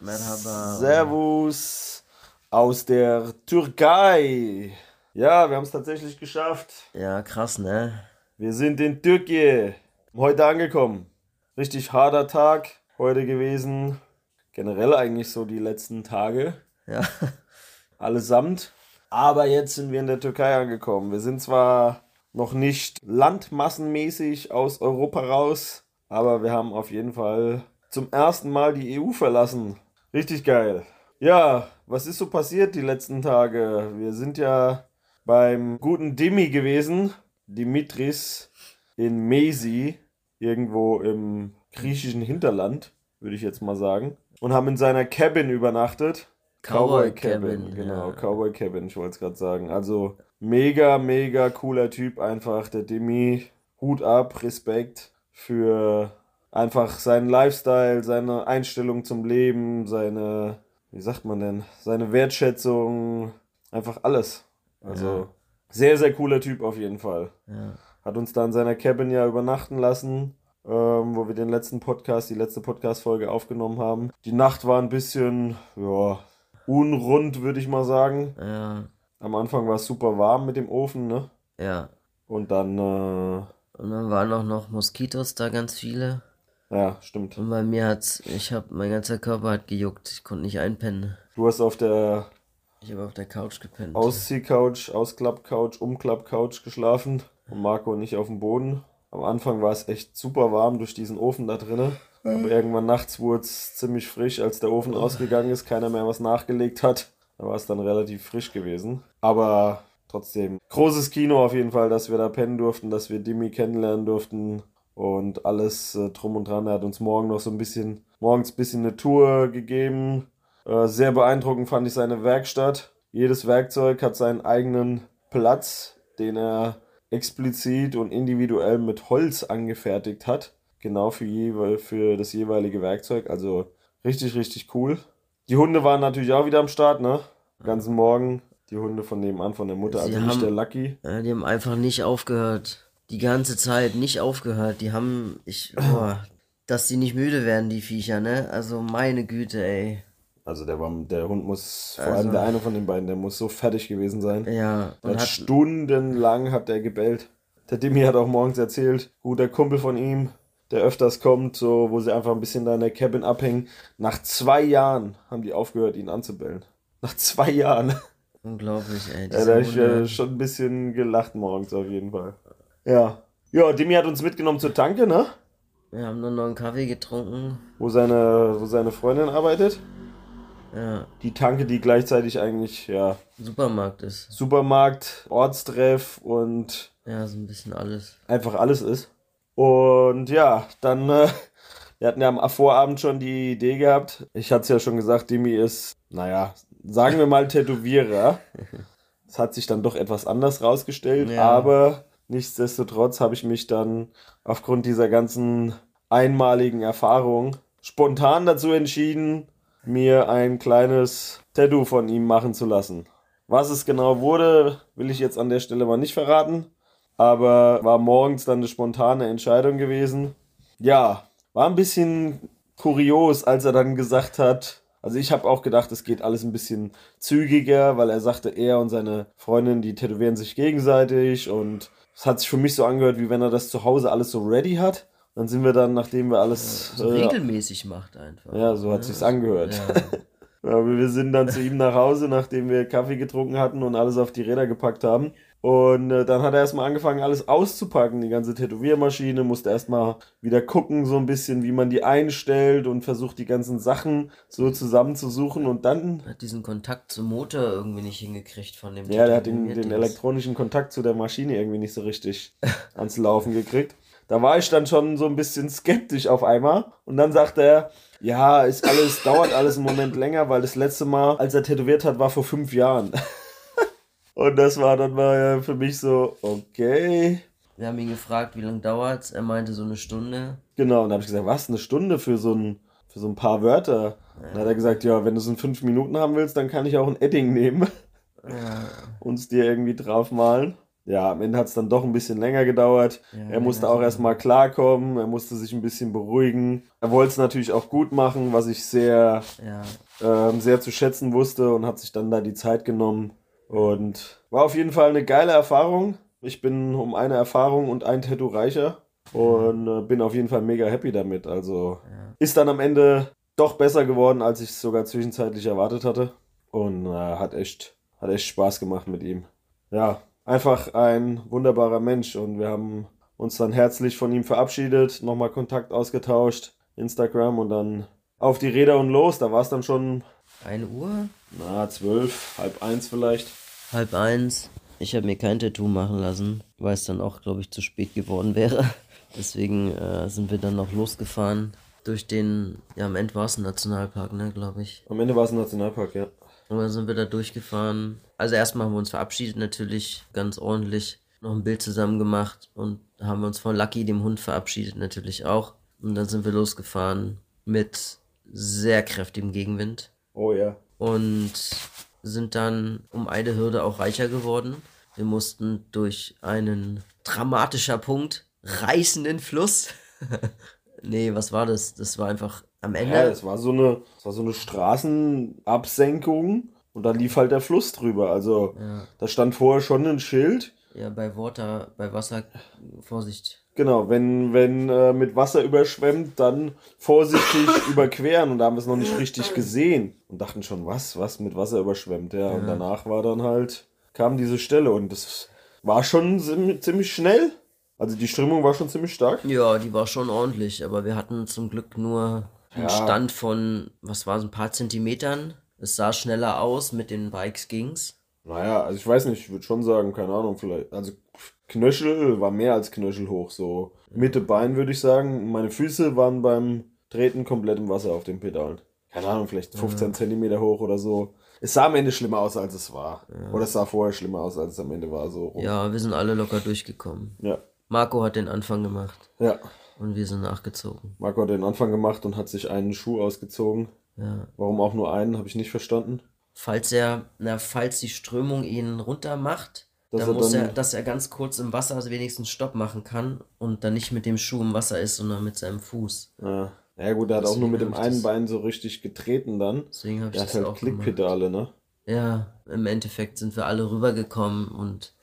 Merhaba. Servus aus der Türkei. Ja, wir haben es tatsächlich geschafft. Ja, krass, ne? Wir sind in Türkei. Heute angekommen. Richtig harter Tag heute gewesen. Generell eigentlich so die letzten Tage. Ja. Allesamt. Aber jetzt sind wir in der Türkei angekommen. Wir sind zwar noch nicht landmassenmäßig aus Europa raus, aber wir haben auf jeden Fall zum ersten Mal die EU verlassen. Richtig geil. Ja, was ist so passiert die letzten Tage? Wir sind ja beim guten Dimi gewesen, Dimitris in Mesi, irgendwo im griechischen Hinterland, würde ich jetzt mal sagen, und haben in seiner Cabin übernachtet. Cowboy Cabin, genau, ja. Cowboy Cabin, ich wollte es gerade sagen. Also mega, mega cooler Typ einfach, der Demi. Hut ab, Respekt für einfach seinen Lifestyle, seine Einstellung zum Leben, seine, wie sagt man denn, seine Wertschätzung, einfach alles. Also Ja. sehr, sehr cooler Typ auf jeden Fall. Ja. Hat uns da in seiner Cabin ja übernachten lassen, ähm, wo wir den letzten Podcast, die letzte Podcast-Folge aufgenommen haben. Die Nacht war ein bisschen, ja, unrund, würde ich mal sagen. Ja. Am Anfang war es super warm mit dem Ofen, ne? Ja. Und dann, äh, Und dann waren auch noch Moskitos da ganz viele. Ja, stimmt. Und bei mir hat's, ich hab, mein ganzer Körper hat gejuckt. Ich konnte nicht einpennen. Du hast auf der Ich habe auf der Couch gepennt. Ausziehcouch, Ausklappcouch, Umklappcouch geschlafen und Marco und ich auf dem Boden. Am Anfang war es echt super warm durch diesen Ofen da drinnen. Aber irgendwann nachts wurde es ziemlich frisch, als der Ofen ausgegangen ist, keiner mehr was nachgelegt hat. Da war es dann relativ frisch gewesen. Aber trotzdem, großes Kino auf jeden Fall, dass wir da pennen durften, dass wir Dimi kennenlernen durften und alles äh, drum und dran. Er hat uns morgen noch so ein bisschen, morgens ein bisschen eine Tour gegeben. Äh, sehr beeindruckend fand ich seine Werkstatt. Jedes Werkzeug hat seinen eigenen Platz, den er explizit und individuell mit Holz angefertigt hat. Genau für, jewe für das jeweilige Werkzeug. Also richtig, richtig cool. Die Hunde waren natürlich auch wieder am Start, ne? Ganzen Morgen. Die Hunde von nebenan, von der Mutter, Sie also nicht haben- der Lucky. Ja, die haben einfach nicht aufgehört. Die ganze Zeit nicht aufgehört. Die haben, ich, boah, dass die nicht müde werden, die Viecher, ne? Also meine Güte, ey. Also der, war, der Hund muss, vor Also- allem der eine von den beiden, der muss so fertig gewesen sein. Ja. Und hat hat, stundenlang hat der gebellt. Der Dimi hat auch morgens erzählt, guter Kumpel von ihm, der öfters kommt, so, wo sie einfach ein bisschen da in der Cabin abhängen. Nach zwei Jahren haben die aufgehört, ihn anzubellen. Nach zwei Jahren. unglaublich, ey. Ja, da habe ich äh, schon ein bisschen gelacht morgens auf jeden Fall. Ja. Ja, Dimi hat uns mitgenommen zur Tanke, ne? Wir haben nur noch einen Kaffee getrunken. Wo seine, wo seine Freundin arbeitet. Ja. Die Tanke, die gleichzeitig eigentlich, ja, Supermarkt ist. Supermarkt, Ortstreff und Ja, so ein bisschen alles. einfach alles ist. Und ja, dann, äh, wir hatten ja am Vorabend schon die Idee gehabt. Ich hatte es ja schon gesagt, Dimi ist, naja, sagen wir mal Tätowierer. Es hat sich dann doch etwas anders rausgestellt, Ja. aber nichtsdestotrotz habe ich mich dann aufgrund dieser ganzen einmaligen Erfahrung spontan dazu entschieden, mir ein kleines Tattoo von ihm machen zu lassen. Was es genau wurde, will ich jetzt an der Stelle mal nicht verraten aber war morgens dann eine spontane Entscheidung gewesen. Ja, war ein bisschen kurios, als er dann gesagt hat, also ich habe auch gedacht, es geht alles ein bisschen zügiger, weil er sagte, er und seine Freundin, die tätowieren sich gegenseitig und es hat sich für mich so angehört, wie wenn er das zu Hause alles so ready hat. Dann sind wir dann, nachdem wir alles... So äh, regelmäßig macht einfach. ja, so hat sich's angehört. Ja. Ja, wir sind dann zu ihm nach Hause, nachdem wir Kaffee getrunken hatten und alles auf die Räder gepackt haben. Und äh, dann hat er erstmal angefangen, alles auszupacken, die ganze Tätowiermaschine, musste erstmal wieder gucken, so ein bisschen, wie man die einstellt und versucht, die ganzen Sachen so zusammenzusuchen. Und dann, Hat diesen Kontakt zum Motor irgendwie nicht hingekriegt von dem ja, der hat den, den elektronischen Kontakt zu der Maschine irgendwie nicht so richtig ans Laufen gekriegt. Da war ich dann schon so ein bisschen skeptisch auf einmal. Und dann sagte er, Ja, ist alles, dauert alles im Moment länger, weil das letzte Mal, als er tätowiert hat, war vor fünf Jahren. Und das war dann mal für mich so, okay. Wir haben ihn gefragt, wie lange dauert's? Er meinte so eine Stunde. Genau, und da habe ich gesagt, was, eine Stunde für so ein, für so ein paar Wörter? Ja. Dann hat er gesagt, ja, wenn du es in fünf Minuten haben willst, dann kann ich auch ein Edding nehmen. Ja. und es dir irgendwie draufmalen. Ja, am Ende hat es dann doch ein bisschen länger gedauert. Ja, er musste auch erstmal klarkommen, er musste sich ein bisschen beruhigen. Er wollte es natürlich auch gut machen, was ich sehr, ja. ähm, sehr zu schätzen wusste und hat sich dann da die Zeit genommen. Und war auf jeden Fall eine geile Erfahrung. Ich bin um eine Erfahrung und ein Tattoo reicher und äh, bin auf jeden Fall mega happy damit. Also ja. ist dann am Ende doch besser geworden, als ich es sogar zwischenzeitlich erwartet hatte. Und äh, hat echt, hat echt Spaß gemacht mit ihm. Ja, einfach ein wunderbarer Mensch und wir haben uns dann herzlich von ihm verabschiedet, nochmal Kontakt ausgetauscht, Instagram und dann auf die Räder und los. Da war es dann schon. Eine Uhr? Na, zwölf, halb eins vielleicht. Halb eins. Ich habe mir kein Tattoo machen lassen, weil es dann auch, glaube ich, zu spät geworden wäre. Deswegen äh, sind wir dann noch losgefahren durch den, ja, am Ende war es ein Nationalpark, ne, glaube ich. Am Ende war es ein Nationalpark, ja. Und dann sind wir da durchgefahren. Also erstmal haben wir uns verabschiedet natürlich, ganz ordentlich. Noch ein Bild zusammen gemacht und haben wir uns von Lucky, dem Hund, verabschiedet natürlich auch. Und dann sind wir losgefahren mit sehr kräftigem Gegenwind. Oh ja. Und sind dann um eine Hürde auch reicher geworden. Wir mussten durch einen dramatischer Punkt reißenden Fluss. nee, was war das? Das war einfach am Ende. Ja, es war so eine, es war so eine Straßenabsenkung und da lief halt der Fluss drüber. Also ja. da stand vorher schon ein Schild. Ja, bei Water, bei Wasser, Vorsicht. Genau, wenn, wenn äh, mit Wasser überschwemmt, dann vorsichtig überqueren und da haben wir es noch nicht richtig gesehen und dachten schon, was, was mit Wasser überschwemmt, ja. ja. Und danach war dann halt, kam diese Stelle und das war schon ziemlich schnell. Also die Strömung war schon ziemlich stark. Ja, die war schon ordentlich, aber wir hatten zum Glück nur einen ja. Stand von, was war es, ein paar Zentimetern. Es sah schneller aus, mit den Bikes ging's. Naja, also ich weiß nicht, ich würde schon sagen, keine Ahnung, vielleicht, also Knöchel war mehr als Knöchel hoch, so Mitte Bein würde ich sagen. Meine Füße waren beim Treten komplett im Wasser auf den Pedalen. Keine Ahnung, vielleicht 15 ja. Zentimeter hoch oder so. Es sah am Ende schlimmer aus, als es war. Ja. Oder es sah vorher schlimmer aus, als es am Ende war. So rum. Ja, wir sind alle locker durchgekommen. Ja. Marco hat den Anfang gemacht. Ja. Und wir sind nachgezogen. Marco hat den Anfang gemacht und hat sich einen Schuh ausgezogen. Ja. Warum auch nur einen, habe ich nicht verstanden. Falls er, na, falls die Strömung ihn runter macht, dass dann er muss er, dass er ganz kurz im Wasser wenigstens Stopp machen kann und dann nicht mit dem Schuh im Wasser ist, sondern mit seinem Fuß. Ja, ja gut, er hat Deswegen auch nur mit dem einen Bein so richtig getreten dann. Deswegen habe ich er das hat halt Klickpedale, ne? Ja, im Endeffekt sind wir alle rübergekommen und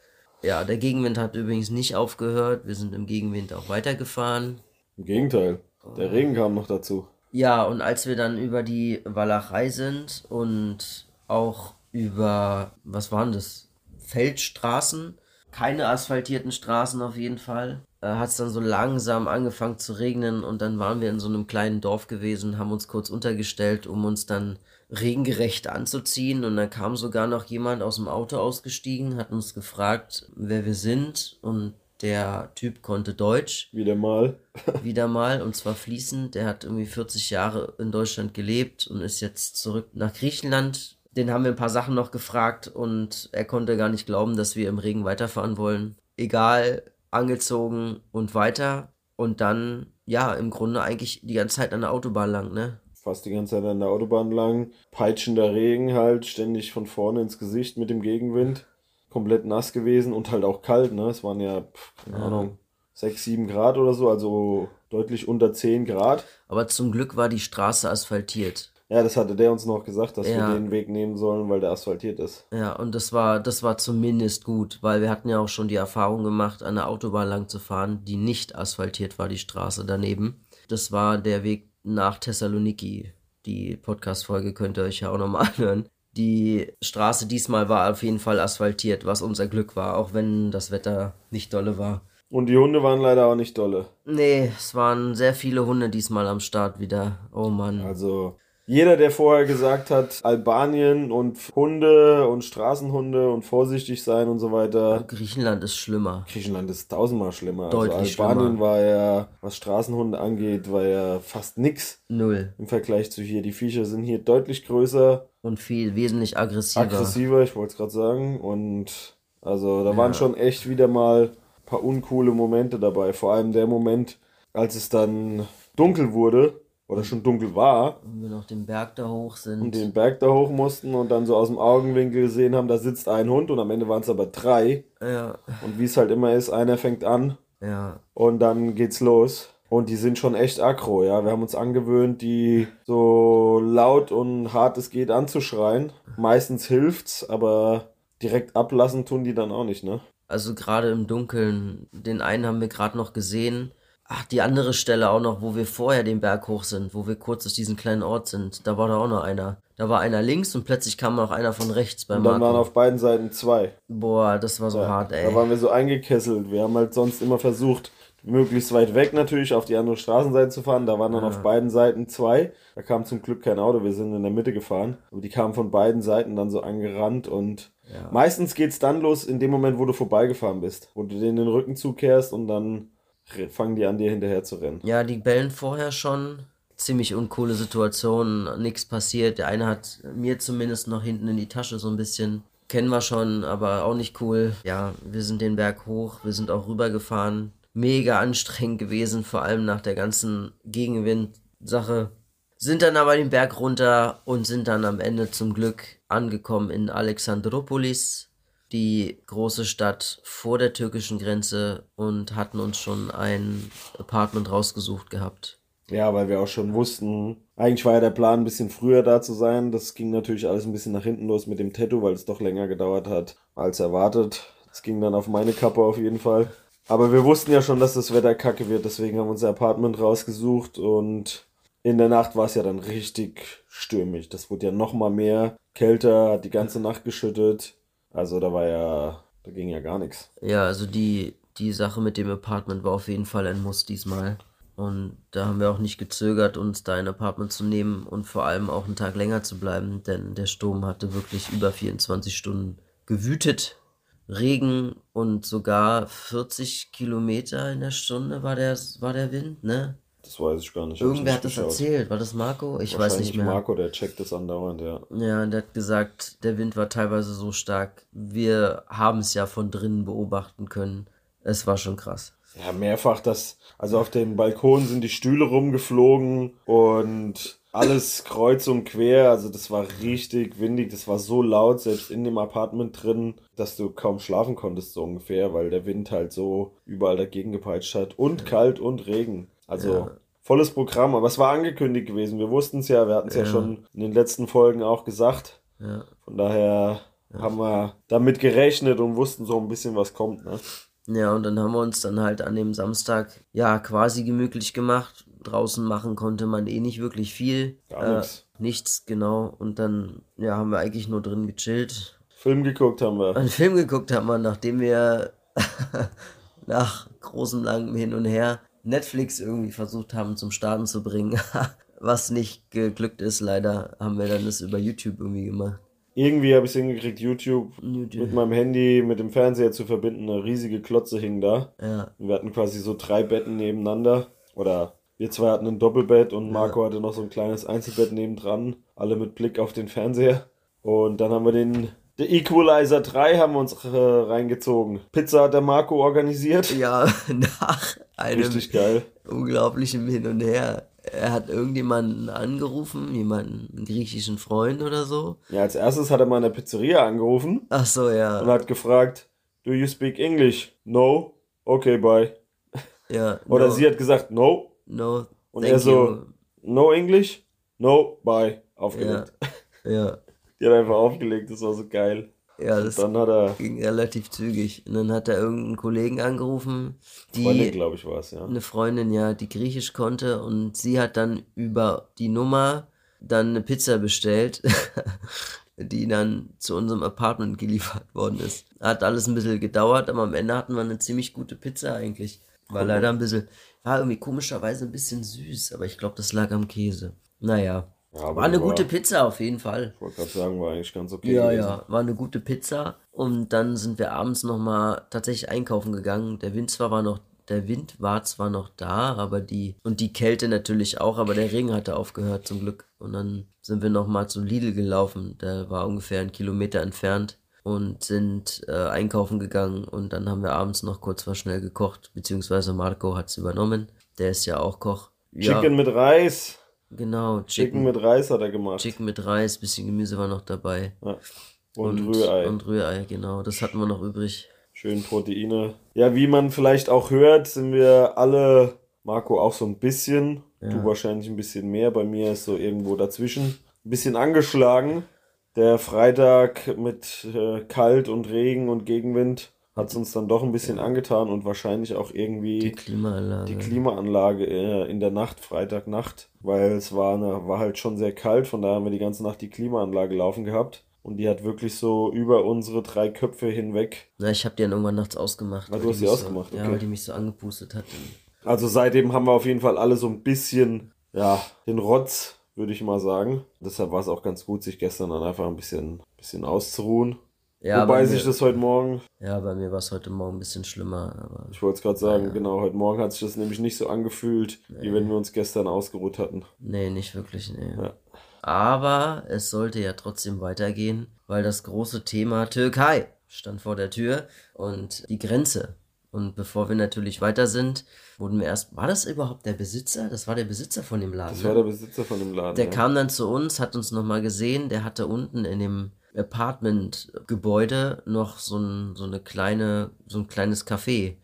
ja, der Gegenwind hat übrigens nicht aufgehört. Wir sind im Gegenwind auch weitergefahren. Im Gegenteil, der Regen kam noch dazu. Ja, und als wir dann über die Walachei sind und auch über, was waren das? Feldstraßen, keine asphaltierten Straßen auf jeden Fall, äh, hat es dann so langsam angefangen zu regnen und dann waren wir in so einem kleinen Dorf gewesen, haben uns kurz untergestellt, um uns dann regengerecht anzuziehen und dann kam sogar noch jemand aus dem Auto ausgestiegen, hat uns gefragt, wer wir sind und der Typ konnte Deutsch. Wieder mal. wieder mal und zwar fließend. Der hat irgendwie 40 Jahre in Deutschland gelebt und ist jetzt zurück nach Griechenland. Den haben wir ein paar Sachen noch gefragt und er konnte gar nicht glauben, dass wir im Regen weiterfahren wollen. Egal, angezogen und weiter und dann, ja, im Grunde eigentlich die ganze Zeit an der Autobahn lang, ne? fast die ganze Zeit an der Autobahn lang. Peitschender Regen halt, ständig von vorne ins Gesicht mit dem Gegenwind. Komplett nass gewesen und halt auch kalt, ne? Es waren ja, pff, keine ja. Ahnung, 6, 7 Grad oder so, also deutlich unter 10 Grad. Aber zum Glück war die Straße asphaltiert. Ja, das hatte der uns noch gesagt, dass ja. wir den Weg nehmen sollen, weil der asphaltiert ist. Ja, und das war, das war zumindest gut, weil wir hatten ja auch schon die Erfahrung gemacht, an der Autobahn lang zu fahren, die nicht asphaltiert war, die Straße daneben. Das war der Weg nach Thessaloniki. Die Podcast-Folge könnt ihr euch ja auch nochmal anhören. Die Straße diesmal war auf jeden Fall asphaltiert, was unser Glück war, auch wenn das Wetter nicht dolle war. Und die Hunde waren leider auch nicht dolle. Nee, es waren sehr viele Hunde diesmal am Start wieder. Oh Mann. Also, Jeder, der vorher gesagt hat, Albanien und Hunde und Straßenhunde und vorsichtig sein und so weiter. Griechenland ist schlimmer. Griechenland ist tausendmal schlimmer. Deutlich also Albanien schlimmer. war ja, was Straßenhunde angeht, war ja fast nix Null. im Vergleich zu hier. Die Viecher sind hier deutlich größer, Und viel, wesentlich aggressiver. aggressiver, ich wollte es gerade sagen. Und also da waren schon echt wieder mal ein paar uncoole Momente dabei. Vor allem der Moment, als es dann dunkel wurde oder schon dunkel war Wenn wir noch den Berg da hoch sind. und den Berg da hoch mussten und dann so aus dem Augenwinkel gesehen haben, da sitzt ein Hund und am Ende waren es aber drei. ja, Und wie es halt immer ist, einer fängt an ja. und dann geht's los. Und die sind schon echt aggro, ja. Wir haben uns angewöhnt, die so laut und hart es geht anzuschreien. Meistens hilft's, aber direkt ablassen tun die dann auch nicht, ne? Also gerade im Dunkeln, den einen haben wir gerade noch gesehen. Ach, die andere Stelle auch noch, wo wir vorher den Berg hoch sind, wo wir kurz aus diesem kleinen Ort sind, da war da auch noch einer. Da war einer links und plötzlich kam noch einer von rechts bei Und dann waren auf beiden Seiten zwei. Boah, das war so hart, Da ey. waren wir so eingekesselt. Wir haben halt sonst immer versucht, möglichst weit weg natürlich auf die andere Straßenseite zu fahren. Da waren dann auf beiden Seiten zwei. Da kam zum Glück kein Auto. Wir sind in der Mitte gefahren. Aber die kamen von beiden Seiten dann so angerannt und Ja. meistens geht's dann los in dem Moment, wo du vorbeigefahren bist. Wo du denen den Rücken zukehrst und dann fangen die an, dir hinterher zu rennen. Ja, die bellen vorher schon. Ziemlich uncoole Situation, nichts passiert. Der eine hat mir zumindest noch hinten in die Tasche so ein bisschen. Kennen wir schon, aber auch nicht cool. Ja, wir sind den Berg hoch, wir sind auch rübergefahren. Mega anstrengend gewesen, vor allem nach der ganzen Gegenwind-Sache. Sind dann aber den Berg runter und sind dann am Ende zum Glück angekommen in Alexandropolis, die große Stadt vor der türkischen Grenze und hatten uns schon ein Apartment rausgesucht gehabt. Ja, weil wir auch schon wussten, eigentlich war ja der Plan, ein bisschen früher da zu sein. Das ging natürlich alles ein bisschen nach hinten los mit dem Tattoo, weil es doch länger gedauert hat als erwartet. Das ging dann auf meine Kappe auf jeden Fall. Aber wir wussten ja schon, dass das Wetter kacke wird, deswegen haben wir unser Apartment rausgesucht und in der Nacht war es ja dann richtig stürmisch. Das wurde ja noch mal mehr kälter, hat die ganze Nacht geschüttet. Also da war ja, da ging ja gar nichts. Ja, also die, die Sache mit dem Apartment war auf jeden Fall ein Muss diesmal. Und da haben wir auch nicht gezögert, uns da ein Apartment zu nehmen und vor allem auch einen Tag länger zu bleiben, denn der Sturm hatte wirklich über 24 Stunden gewütet. Regen und sogar 40 Kilometer in der Stunde war der, war der Wind, ne? Das weiß ich gar nicht. Irgendwer nicht hat das geschaut. erzählt. War das Marco? Ich weiß nicht mehr. Marco, der checkt das andauernd, ja. Ja, der hat gesagt, der Wind war teilweise so stark. Wir haben es ja von drinnen beobachten können. Es war schon krass. Ja, mehrfach das. Also auf dem Balkon sind die Stühle rumgeflogen und alles kreuz und quer. Also das war richtig windig. Das war so laut, selbst in dem Apartment drin, dass du kaum schlafen konntest, so ungefähr, weil der Wind halt so überall dagegen gepeitscht hat. Und kalt und Regen. Also Ja. volles Programm. Aber es war angekündigt gewesen. Wir wussten es ja. Wir hatten es ja. Ja. schon in den letzten Folgen auch gesagt. Ja. Von daher haben wir damit gerechnet und wussten so ein bisschen, was kommt. Ne? Ja, und dann haben wir uns dann halt an dem Samstag, ja, quasi gemütlich gemacht. Draußen machen konnte man eh nicht wirklich viel. Gar nix. Nichts, genau. Und dann, ja, haben wir eigentlich nur drin gechillt. Film geguckt haben wir. Einen Film geguckt haben wir, nachdem wir nach großem langem Hin und Her Netflix irgendwie versucht haben zum Starten zu bringen. Was nicht geglückt ist, leider, haben wir dann das über YouTube irgendwie gemacht. Irgendwie habe ich es hingekriegt, YouTube YouTube. mit meinem Handy mit dem Fernseher zu verbinden. Eine riesige Klotze hing da. Ja, Und wir hatten quasi so drei Betten nebeneinander. Oder wir zwei hatten ein Doppelbett und Marco hatte noch so ein kleines Einzelbett nebendran. Alle mit Blick auf den Fernseher. Und dann haben wir den The Equalizer 3 haben wir uns äh, reingezogen. Pizza hat der Marco organisiert. ja nach einem Richtig geil. unglaublichen Hin und Her. Er hat irgendjemanden angerufen, jemanden, einen griechischen Freund oder so. Ja, als erstes hat er mal in der Pizzeria angerufen Ach so, ja. und hat gefragt, Do you speak English? No? Okay, bye. ja Oder no, sie hat gesagt, no. no, Und er so, no English? No, bye. Aufgelegt. you. Ja, Die hat einfach aufgelegt, das war so geil. ja, das Dann hat er, ging relativ zügig. Und dann hat er irgendeinen Kollegen angerufen, Freundin, die glaube ich, war es, ja. eine Freundin, ja, die Griechisch konnte und sie hat dann über die Nummer dann eine Pizza bestellt, die dann zu unserem Apartment geliefert worden ist. Hat alles ein bisschen gedauert, aber am Ende hatten wir eine ziemlich gute Pizza eigentlich. War leider ein bisschen, war irgendwie komischerweise ein bisschen süß, aber ich glaube, das lag am Käse. Naja, Ja, War eine die gute Pizza auf jeden Fall. Ich wollte gerade sagen, war eigentlich ganz okay. Ja, gewesen. ja, war eine gute Pizza. Und dann sind wir abends nochmal tatsächlich einkaufen gegangen. Der Wind zwar war noch, der Wind war zwar noch da, aber die, und die Kälte natürlich auch, aber der Regen hatte aufgehört zum Glück. Und dann sind wir nochmal zu Lidl gelaufen. Der war ungefähr einen Kilometer entfernt und sind äh, einkaufen gegangen. Und dann haben wir abends noch kurz was schnell gekocht, beziehungsweise Marco hat es übernommen. Der ist ja auch Koch. Ja, Chicken mit Reis. Genau, Chicken Chicken, mit Reis hat er gemacht. Chicken mit Reis, bisschen Gemüse war noch dabei. Ja. Und, Rührei. Und Rührei, genau. Das hatten wir noch übrig. Schön Proteine. Ja, wie man vielleicht auch hört, sind wir alle, Marco auch so ein bisschen, du wahrscheinlich ein bisschen mehr, bei mir ist so irgendwo dazwischen, ein bisschen angeschlagen. Der Freitag mit äh, Kalt und Regen und Gegenwind hat es uns dann doch ein bisschen angetan und wahrscheinlich auch irgendwie Die Klimaanlage. die Klimaanlage äh, in der Nacht, Freitagnacht, weil es war, eine, war halt schon sehr kalt, von daher haben wir die ganze Nacht die Klimaanlage laufen gehabt. Und die hat wirklich so über unsere drei Köpfe hinweg. Na, ich habe die dann irgendwann nachts ausgemacht. Ah, du hast die ausgemacht, So, Ja, okay. weil die mich so angepustet hat. Also seitdem haben wir auf jeden Fall alle so ein bisschen, ja, den Rotz, würde ich mal sagen. Deshalb war es auch ganz gut, sich gestern dann einfach ein bisschen, bisschen auszuruhen. Ja, Wobei bei sich mir, das heute Morgen, ja, bei mir war es heute Morgen ein bisschen schlimmer. Aber ich wollte es gerade sagen, genau, heute Morgen hat sich das nämlich nicht so angefühlt, wie wenn wir uns gestern ausgeruht hatten. nee, nicht wirklich, nee. Ja. Aber es sollte ja trotzdem weitergehen, weil das große Thema Türkei stand vor der Tür und die Grenze. Und bevor wir natürlich weiter sind, wurden wir erst. War das überhaupt der Besitzer? Das war der Besitzer von dem Laden. Das ne? war der Besitzer von dem Laden. Der ja. kam dann zu uns, hat uns nochmal gesehen, der hatte unten in dem Apartment-Gebäude noch so ein, so eine kleine, so ein kleines Café.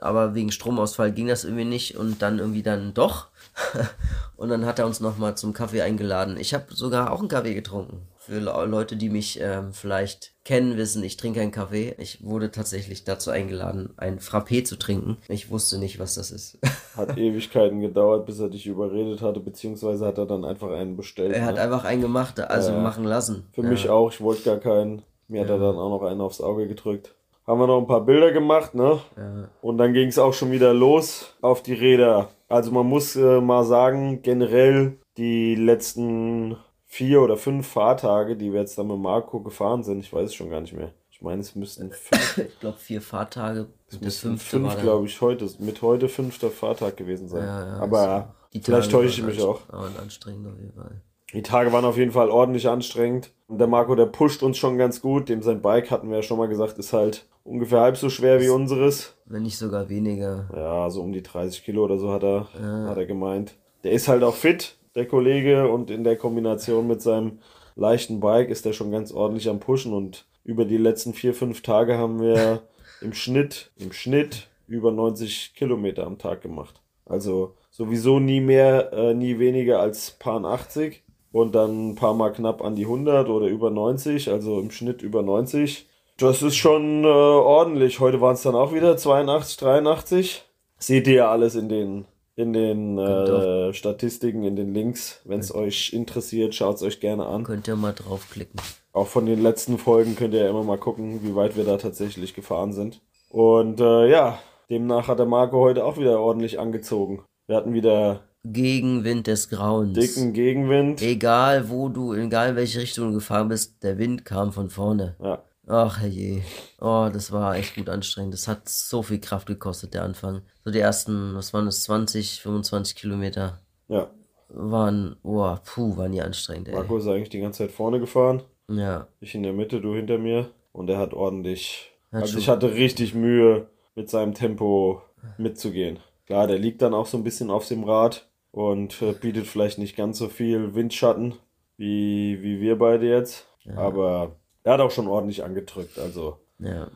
Aber wegen Stromausfall ging das irgendwie nicht und dann irgendwie dann doch. und dann hat er uns nochmal zum Kaffee eingeladen. Ich habe sogar auch einen Kaffee getrunken. Für Le- Leute, die mich ähm, vielleicht kennen, wissen, ich trinke einen Kaffee. Ich wurde tatsächlich dazu eingeladen, ein Frappé zu trinken. Ich wusste nicht, was das ist. Hat Ewigkeiten gedauert, bis er dich überredet hatte, beziehungsweise hat er dann einfach einen bestellt. er hat ne? einfach einen gemacht, also Ja. machen lassen. Für Ja. mich auch, ich wollte gar keinen. Mir hat er dann auch noch einen aufs Auge gedrückt. Haben wir noch ein paar Bilder gemacht, ne? Ja. Und dann ging es auch schon wieder los auf die Räder. Also man muss äh, mal sagen, generell die letzten vier oder fünf Fahrtage, die wir jetzt dann mit Marco gefahren sind, ich weiß es schon gar nicht mehr. Ich meine, es müssten fünf, Ich glaube, vier Fahrtage. es müssten fünf glaube ich, heute, mit heute fünfter Fahrtag gewesen sein. Ja, ja, Aber Die vielleicht täusche ich mich auch. anst- waren anstrengend auf jeden Fall. Die Tage waren auf jeden Fall ordentlich anstrengend. Und der Marco, der pusht uns schon ganz gut. Dem sein Bike, hatten wir ja schon mal gesagt, ist halt ungefähr halb so schwer wie unseres. Wenn nicht sogar weniger. Ja, so um die 30 Kilo oder so hat er, hat er gemeint. Der ist halt auch fit, der Kollege. Und in der Kombination mit seinem leichten Bike ist er schon ganz ordentlich am Pushen. Und über die letzten vier, fünf Tage haben wir im Schnitt, im Schnitt über 90 Kilometer am Tag gemacht. Also sowieso nie mehr, äh, nie weniger als paar 80 und dann ein paar Mal knapp an die 100 oder über 90, also im Schnitt über 90. Das ist schon äh, ordentlich. Heute waren es dann auch wieder 82, 83. Seht ihr ja alles in den, in den äh, Statistiken, in den Links. Wenn es euch interessiert, schaut es euch gerne an. Könnt ihr mal draufklicken. Auch von den letzten Folgen könnt ihr ja immer mal gucken, wie weit wir da tatsächlich gefahren sind. Und äh, ja, demnach hat der Marco heute auch wieder ordentlich angezogen. Wir hatten wieder Gegenwind des Grauens. dicken Gegenwind. Egal wo du, egal in welche Richtung du gefahren bist, der Wind kam von vorne. Ja, Ach herrje. Oh, das war echt gut anstrengend. Das hat so viel Kraft gekostet, der Anfang. So die ersten, was waren das, 20, 25 Kilometer ja. waren, oh, puh, waren die anstrengend, ey. Marco ist eigentlich die ganze Zeit vorne gefahren. Ja, Ich in der Mitte, du hinter mir. Und er hat ordentlich. Hat also ich hatte richtig Mühe, mit seinem Tempo mitzugehen. Klar, der liegt dann auch so ein bisschen auf dem Rad und äh, bietet vielleicht nicht ganz so viel Windschatten wie, wie wir beide jetzt. Aber er hat auch schon ordentlich angedrückt, also ja.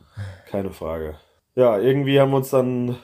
keine Frage. Ja, irgendwie haben wir uns dann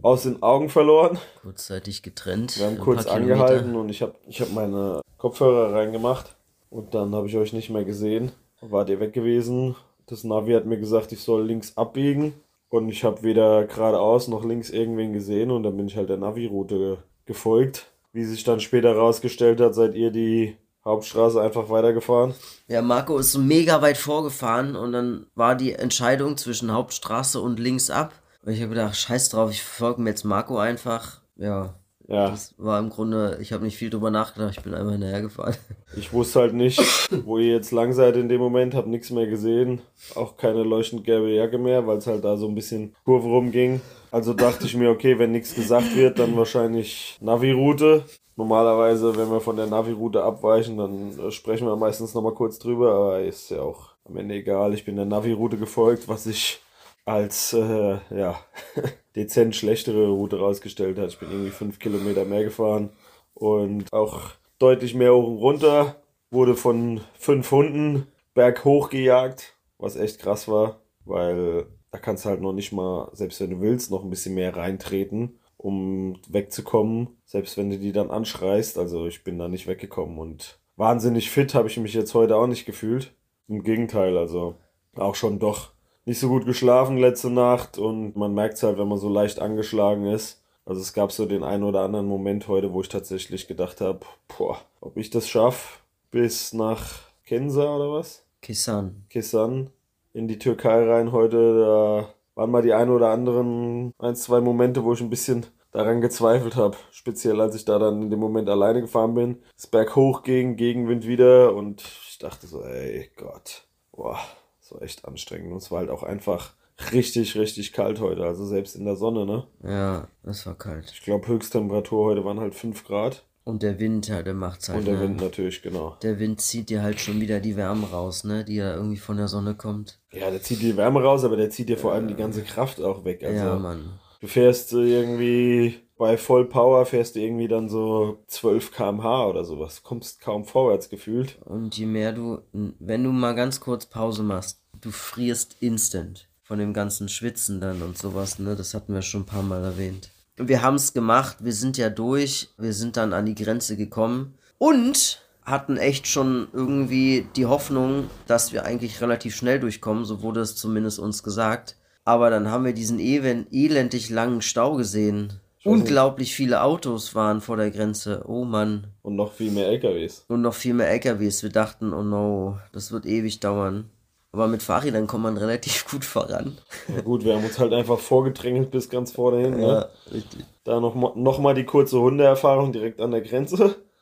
aus den Augen verloren. Kurzzeitig getrennt. Wir haben kurz paar Kilometer. angehalten und ich habe ich hab meine Kopfhörer reingemacht und dann habe ich euch nicht mehr gesehen. Wart ihr weg gewesen. Das Navi hat mir gesagt, ich soll links abbiegen und ich habe weder geradeaus noch links irgendwen gesehen und dann bin ich halt der Navi-Route gefolgt. Wie sich dann später herausgestellt hat, seid ihr die Hauptstraße einfach weitergefahren. Ja, Marco ist mega weit vorgefahren und dann war die Entscheidung zwischen Hauptstraße und links ab. Und ich habe gedacht, scheiß drauf, ich folge mir jetzt Marco einfach. Ja, Ja. Das war im Grunde, ich habe nicht viel drüber nachgedacht, ich bin einfach hinterher gefahren. Ich wusste halt nicht, wo ihr jetzt lang seid in dem Moment, hab nichts mehr gesehen. Auch keine leuchtend gelbe Jacke mehr, weil es halt da so ein bisschen Kurve rumging. Also dachte ich mir, okay, wenn nichts gesagt wird, dann wahrscheinlich Navi-Route. Normalerweise, wenn wir von der Navi-Route abweichen, dann äh, sprechen wir meistens nochmal kurz drüber, aber ist ja auch am Ende egal. Ich bin der Navi-Route gefolgt, was ich als äh, ja, dezent schlechtere Route rausgestellt hat. Ich bin irgendwie fünf Kilometer mehr gefahren und auch deutlich mehr hoch und runter. Wurde von fünf Hunden berghoch gejagt, was echt krass war, weil da kannst du halt noch nicht mal, selbst wenn du willst, noch ein bisschen mehr reintreten, um wegzukommen. Selbst wenn du die dann anschreist. Also ich bin da nicht weggekommen und wahnsinnig fit habe ich mich jetzt heute auch nicht gefühlt. Im Gegenteil, also auch schon doch nicht so gut geschlafen letzte Nacht und man merkt es halt, wenn man so leicht angeschlagen ist. Also es gab so den einen oder anderen Moment heute, wo ich tatsächlich gedacht habe, boah, ob ich das schaffe bis nach Kensa oder was? Kisan. Kisan in die Türkei rein heute. Da waren mal die ein oder anderen ein, zwei Momente, wo ich ein bisschen daran gezweifelt habe. Speziell als ich da dann in dem Moment alleine gefahren bin. Das Berg hoch ging, Gegenwind wieder und ich dachte so, ey Gott, boah, so echt anstrengend. Und es war halt auch einfach richtig, richtig kalt heute. Also selbst in der Sonne, ne? Ja, es war kalt. Ich glaube, Höchsttemperatur heute waren halt 5 Grad. Und der Wind, ja, der macht's halt. Und der ne? Wind natürlich, genau. Der Wind zieht dir halt schon wieder die Wärme raus, ne? Die ja irgendwie von der Sonne kommt. Ja, der zieht die Wärme raus, aber der zieht dir vor allem die ganze Kraft auch weg. Also ja, Mann. du fährst äh, irgendwie bei Vollpower fährst du irgendwie dann so 12 km/h oder sowas. Kommst kaum vorwärts gefühlt. Und je mehr du, wenn du mal ganz kurz Pause machst, du frierst instant von dem ganzen Schwitzen dann und sowas, ne? Das hatten wir schon ein paar Mal erwähnt. Wir haben es gemacht, wir sind ja durch, wir sind dann an die Grenze gekommen und hatten echt schon irgendwie die Hoffnung, dass wir eigentlich relativ schnell durchkommen, so wurde es zumindest uns gesagt. Aber dann haben wir diesen elendig langen Stau gesehen. Unglaublich viele Autos waren vor der Grenze. Oh Mann. Und noch viel mehr LKWs. Und noch viel mehr LKWs. Wir dachten, oh no, das wird ewig dauern. Aber mit Fahrrädern kommt man relativ gut voran. Ja, gut, wir haben uns halt einfach vorgedrängelt bis ganz vorne hin. Ne? Ja, richtig. Da noch, mal- noch mal die kurze Hundeerfahrung direkt an der Grenze.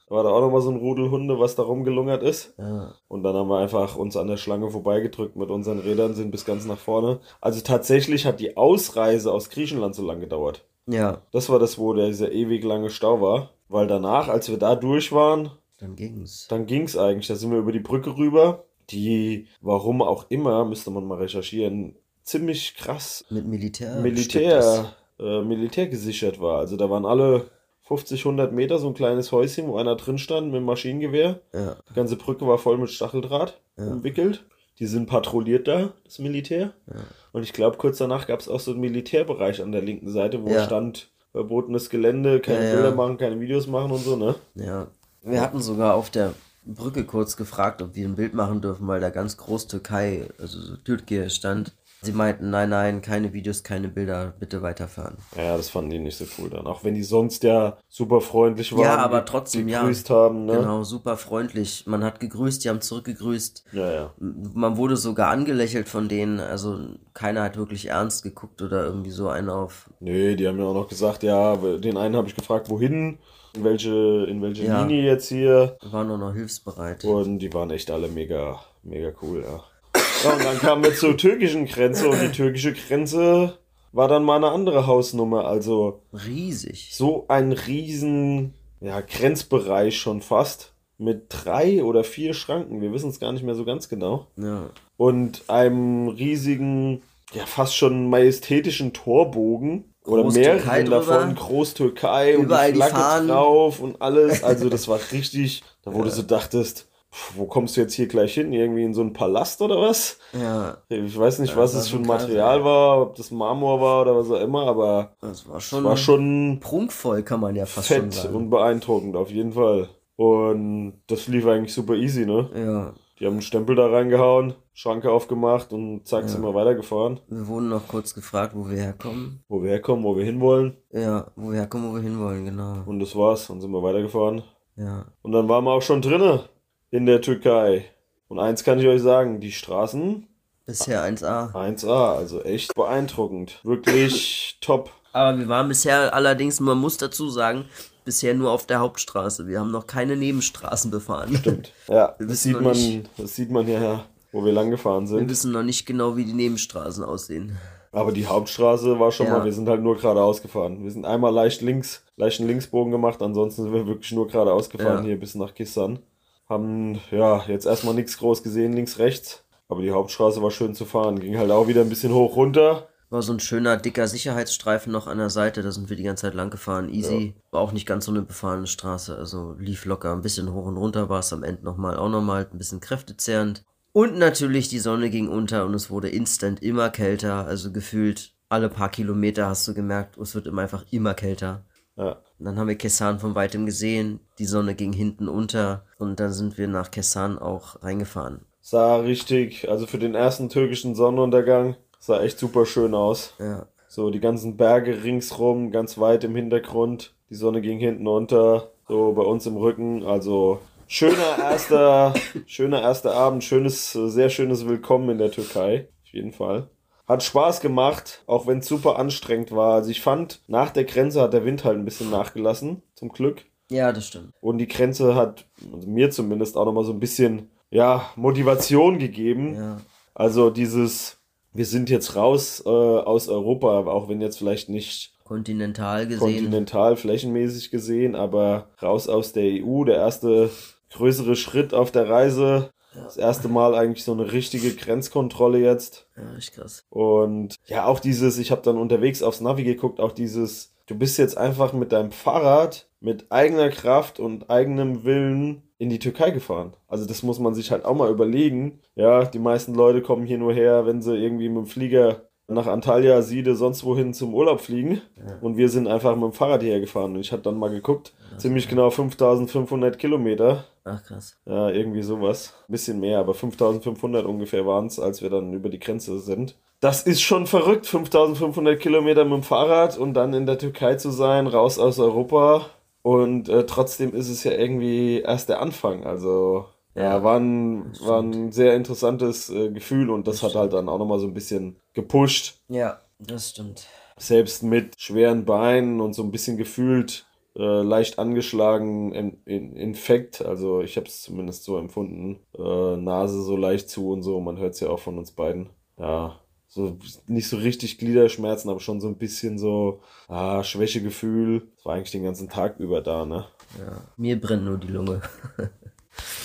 Da war da auch noch mal so ein Rudel Hunde, was da rumgelungert ist. Ja. Und dann haben wir einfach uns an der Schlange vorbeigedrückt mit unseren Rädern, sind bis ganz nach vorne. Also tatsächlich hat die Ausreise aus Griechenland so lange gedauert. ja, Das war das, wo dieser ewig lange Stau war. Weil danach, als wir da durch waren, dann ging's. dann ging's eigentlich. Da sind wir über die Brücke rüber, die, warum auch immer, müsste man mal recherchieren, ziemlich krass Mit Militär. Militär, äh, Militär gesichert war. Also da waren alle 50, 100 Meter so ein kleines Häuschen, wo einer drin stand mit dem Maschinengewehr. Ja, Die ganze Brücke war voll mit Stacheldraht umwickelt. Die sind patrouilliert da, das Militär. Und ich glaube, kurz danach gab es auch so einen Militärbereich an der linken Seite, wo Ja. stand, verbotenes Gelände, keine Ja, ja. Bilder machen, keine Videos machen und so, ne? ja. Wir hatten sogar auf der Brücke kurz gefragt, ob wir ein Bild machen dürfen, weil da ganz groß Türkei, also so Türkei stand. Sie meinten, nein, nein, keine Videos, keine Bilder, bitte weiterfahren. Ja, das fanden die nicht so cool dann. Auch wenn die sonst ja super freundlich waren. Ja, aber trotzdem, ja. gegrüßt haben, ne? Genau, super freundlich. Man hat gegrüßt, die haben zurückgegrüßt. Ja, ja. Man wurde sogar angelächelt von denen, also keiner hat wirklich ernst geguckt oder irgendwie so einen auf. Nee, die haben ja auch noch gesagt, ja, den einen habe ich gefragt, wohin, in welche, in welche Ja. Linie jetzt hier. Waren auch noch hilfsbereit. Und die waren echt alle mega, mega cool, ja. Ja, und dann kamen wir zur türkischen Grenze und die türkische Grenze war dann mal eine andere Hausnummer. Also Riesig. so ein riesen ja, Grenzbereich schon fast mit drei oder vier Schranken. Wir wissen es gar nicht mehr so ganz genau. Ja. Und einem riesigen, ja fast schon majestätischen Torbogen. Oder mehreren davon. Groß-Türkei und die Flagge Fahnen. drauf und alles. Also das war richtig, da wo du so dachtest, wo kommst du jetzt hier gleich hin? Irgendwie in so einen Palast oder was? Ja, Ich weiß nicht, was das es für ein schon Material war, ob das Marmor war oder was auch immer, aber das war schon, war schon prunkvoll, kann man ja fast schon fett sagen. und beeindruckend, auf jeden Fall. Und das lief eigentlich super easy, ne? Ja, Die haben einen Stempel da reingehauen, Schranke aufgemacht und zack, sind wir weitergefahren. wir wurden noch kurz gefragt, wo wir herkommen. Wo wir herkommen, wo wir hinwollen. Ja, wo wir herkommen, wo wir hinwollen, genau. Und das war's. Dann sind wir weitergefahren. Ja, Und dann waren wir auch schon drinne in der Türkei. Und eins kann ich euch sagen, die Straßen bisher 1A. 1A, also echt beeindruckend. Wirklich top. Aber wir waren bisher allerdings, man muss dazu sagen, bisher nur auf der Hauptstraße. Wir haben noch keine Nebenstraßen befahren. Stimmt. Ja, Wir das sieht, man, nicht- das sieht man ja, wo wir lang gefahren Wir sind. wissen noch nicht genau, wie die Nebenstraßen aussehen. Aber die Hauptstraße war schon Ja. mal, wir sind halt nur geradeaus gefahren. Wir sind einmal leicht links, leichten Linksbogen gemacht, ansonsten sind wir wirklich nur geradeaus gefahren Ja. hier bis nach Kissan. Haben, ja, jetzt erstmal nichts groß gesehen, links, rechts. Aber die Hauptstraße war schön zu fahren. Ging halt auch wieder ein bisschen hoch runter. War so ein schöner, dicker Sicherheitsstreifen noch an der Seite, da sind wir die ganze Zeit lang gefahren. Easy. War auch nicht ganz so eine befahrene Straße, also lief locker. Ein bisschen hoch und runter war es am Ende nochmal, auch nochmal ein bisschen kräftezehrend. Und natürlich die Sonne ging unter und es wurde instant immer kälter, also gefühlt alle paar Kilometer hast du gemerkt, es wird immer einfach immer kälter. Ja, Und dann haben wir Kessan von weitem gesehen, die Sonne ging hinten unter und dann sind wir nach Kessan auch reingefahren. sah richtig, also für den ersten türkischen Sonnenuntergang, sah echt super schön aus. Ja, So die ganzen Berge ringsrum, ganz weit im Hintergrund. Die Sonne ging hinten unter, so bei uns im Rücken. Also schöner erster, schöner erster Abend, schönes, sehr schönes Willkommen in der Türkei. Auf jeden Fall. Hat Spaß gemacht, auch wenn es super anstrengend war. Also ich fand, nach der Grenze hat der Wind halt ein bisschen nachgelassen, zum Glück. ja das stimmt. Und die Grenze hat also mir zumindest auch nochmal so ein bisschen, ja, Motivation gegeben. Ja, Also dieses, wir sind jetzt raus äh, aus Europa, auch wenn jetzt vielleicht nicht kontinental gesehen. kontinental flächenmäßig gesehen, aber raus aus der EU, der erste größere Schritt auf der Reise. Das erste Mal eigentlich so eine richtige Grenzkontrolle jetzt. Ja, echt krass. Und ja, auch dieses, ich habe dann unterwegs aufs Navi geguckt, auch dieses, du bist jetzt einfach mit deinem Fahrrad, mit eigener Kraft und eigenem Willen in die Türkei gefahren. Also das muss man sich halt auch mal überlegen. Ja, die meisten Leute kommen hier nur her, wenn sie irgendwie mit dem Flieger nach Antalya, Siede, sonst wohin zum Urlaub fliegen. Und wir sind einfach mit dem Fahrrad hierher gefahren. Und ich habe dann mal geguckt, ziemlich genau 5500 Kilometer. Ach krass. Ja, irgendwie sowas. Bisschen mehr, aber 5500 ungefähr waren es, als wir dann über die Grenze sind. Das ist schon verrückt, 5500 Kilometer mit dem Fahrrad und dann in der Türkei zu sein, raus aus Europa. Und äh, trotzdem ist es ja irgendwie erst der Anfang. Also, ja, Ja, war ein, war ein sehr interessantes äh, Gefühl und das hat halt dann auch nochmal so ein bisschen gepusht. Ja, das stimmt. Selbst mit schweren Beinen und so ein bisschen gefühlt äh, leicht angeschlagen, in, in, Infekt, also ich habe es zumindest so empfunden, äh, Nase so leicht zu und so, man hört es ja auch von uns beiden. Ja, so nicht so richtig Gliederschmerzen, aber schon so ein bisschen so ah, Schwächegefühl. Das war eigentlich den ganzen Tag über da, ne? Ja. Mir brennt nur die Lunge.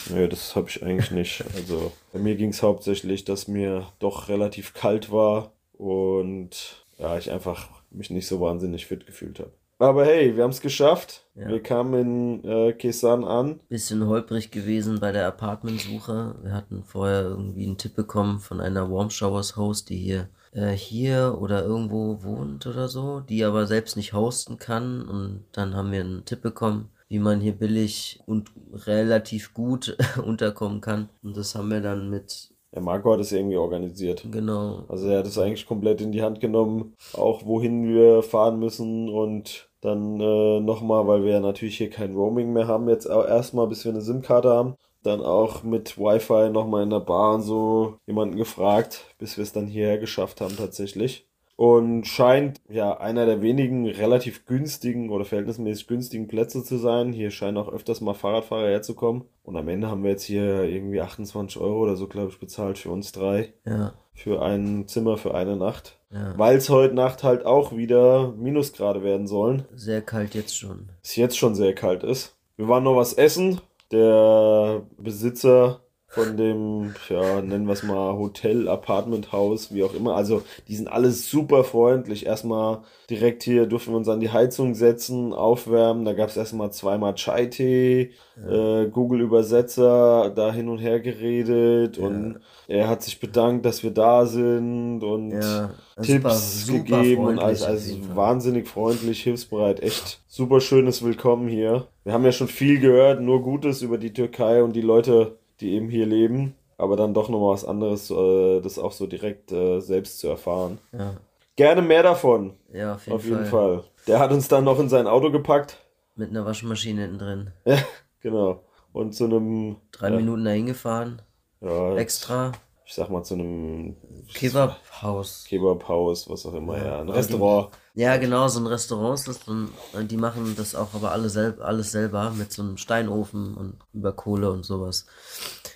Nö, das habe ich eigentlich nicht. Also bei mir ging es hauptsächlich, dass mir doch relativ kalt war und ja, ich einfach mich nicht so wahnsinnig fit gefühlt habe. Aber hey, wir haben es geschafft. Ja. Wir kamen in äh, Kesan an. Bisschen holprig gewesen bei der Apartmentsuche. Wir hatten vorher irgendwie einen Tipp bekommen von einer Warm Showers Host, die hier, äh, hier oder irgendwo wohnt oder so, die aber selbst nicht hosten kann. Und dann haben wir einen Tipp bekommen, wie man hier billig und relativ gut unterkommen kann. Und das haben wir dann mit, Der Marco hat es irgendwie organisiert. genau, Also er hat es eigentlich komplett in die Hand genommen, auch wohin wir fahren müssen und dann äh, nochmal, weil wir ja natürlich hier kein Roaming mehr haben, jetzt auch erstmal, bis wir eine SIM-Karte haben, dann auch mit Wi-Fi nochmal in der Bar und so jemanden gefragt, bis wir es dann hierher geschafft haben tatsächlich. Und scheint ja einer der wenigen relativ günstigen oder verhältnismäßig günstigen Plätze zu sein. Hier scheinen auch öfters mal Fahrradfahrer herzukommen. Und am Ende haben wir jetzt hier irgendwie 28 Euro oder so, glaube ich, bezahlt für uns drei ja, für ein Zimmer für eine Nacht. ja. Weil es heute Nacht halt auch wieder Minusgrade werden sollen. Sehr kalt jetzt schon. Es jetzt schon sehr kalt ist. Wir waren noch was essen. Der Besitzer von dem, ja, nennen wir es mal Hotel, Apartmenthaus, wie auch immer. Also, die sind alles super freundlich. Erstmal direkt hier durften wir uns an die Heizung setzen, aufwärmen. Da gab es erstmal zweimal Chai-Tee, äh, Google-Übersetzer, da hin und her geredet. Und er hat sich bedankt, dass wir da sind und Ja, Tipps super, super gegeben und alles, also wahnsinnig freundlich, hilfsbereit, echt super schönes Willkommen hier. Wir haben ja schon viel gehört, nur Gutes über die Türkei und die Leute, die eben hier leben, aber dann doch nochmal was anderes, äh, das auch so direkt äh, selbst zu erfahren. Ja, Gerne mehr davon, ja auf jeden, auf jeden Fall. Fall. Der hat uns dann noch in sein Auto gepackt, Mit einer Waschmaschine hinten drin. ja, genau, und zu einem Drei Ja. Minuten dahin gefahren, ja, extra. ich sag mal, zu einem Kebabhaus. Kebabhaus, was auch immer, ja. Ein Ja, Restaurant. Ja, genau, so ein Restaurant ist das. dann- Die machen das auch aber alle selb, alles selber mit so einem Steinofen und über Kohle und sowas.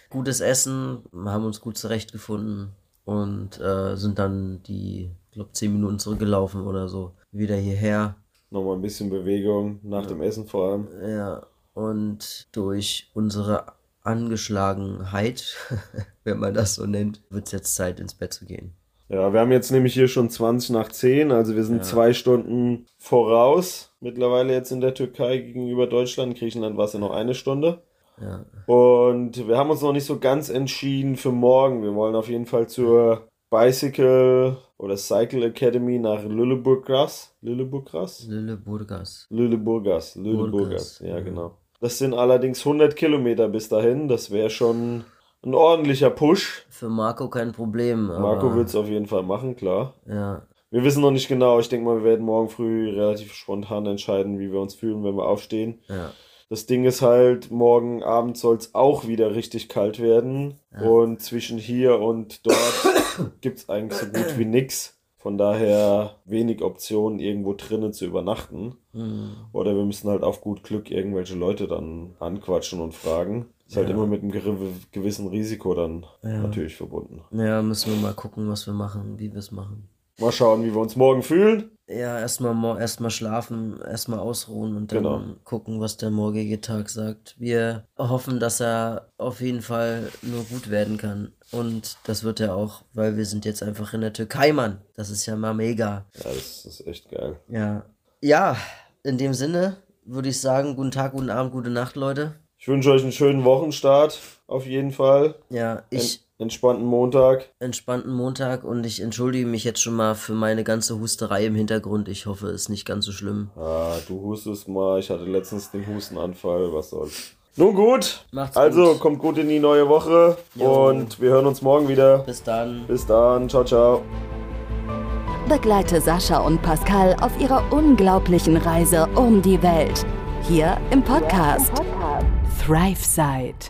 Gutes Essen, haben uns gut zurechtgefunden und äh, sind dann die, ich glaube, zehn Minuten zurückgelaufen oder so, wieder hierher. Nochmal ein bisschen Bewegung, nach dem Essen vor allem. Ja, und durch unsere Angeschlagenheit, wenn man das so nennt, wird es jetzt Zeit, ins Bett zu gehen. Ja, wir haben jetzt nämlich hier schon 20 nach 10, also wir sind zwei Stunden voraus. Mittlerweile jetzt in der Türkei gegenüber Deutschland. Griechenland war es ja noch eine Stunde. Ja, Und wir haben uns noch nicht so ganz entschieden für morgen. Wir wollen auf jeden Fall zur Bicycle oder Cycle Academy nach Lüleburgras. Lüleburgras? Lüleburgas. Lüleburgas, Burgas, ja ja. genau. Das sind allerdings 100 Kilometer bis dahin. Das wäre schon ein ordentlicher Push. Für Marco kein Problem. Marco wird es auf jeden Fall machen, klar. Ja, Wir wissen noch nicht genau. Ich denke mal, wir werden morgen früh relativ spontan entscheiden, wie wir uns fühlen, wenn wir aufstehen. ja. Das Ding ist halt, morgen Abend soll es auch wieder richtig kalt werden. Und zwischen hier und dort gibt es eigentlich so gut wie nix. Von daher wenig Optionen, irgendwo drinnen zu übernachten. Hm. Oder wir müssen halt auf gut Glück irgendwelche Leute dann anquatschen und fragen. Ist halt Ja. immer mit einem gewi- gewissen Risiko dann natürlich verbunden. Ja, müssen wir mal gucken, was wir machen, wie wir es machen. Mal schauen, wie wir uns morgen fühlen. Ja, erstmal erstmal schlafen, erstmal ausruhen und dann Genau. gucken, was der morgige Tag sagt. Wir hoffen, dass er auf jeden Fall nur gut werden kann. Und das wird er auch, weil wir sind jetzt einfach in der Türkei, Mann. Das ist ja mal mega. Ja, das ist echt geil. Ja. Ja, in dem Sinne würde ich sagen, guten Tag, guten Abend, gute Nacht, Leute. Ich wünsche euch einen schönen Wochenstart. Auf jeden Fall. Ja, ich En entspannten Montag. entspannten Montag und ich entschuldige mich jetzt schon mal für meine ganze Husterei im Hintergrund. Ich hoffe, es ist nicht ganz so schlimm. Ah, du hustest mal. Ich hatte letztens den Hustenanfall. Was soll's. Nun gut. Macht's also, gut. kommt gut in die neue Woche. Jo. Und wir hören uns morgen wieder. Bis dann. Bis dann. Ciao, ciao. Begleite Sascha und Pascal auf ihrer unglaublichen Reise um die Welt. Hier im Podcast ThriveSide.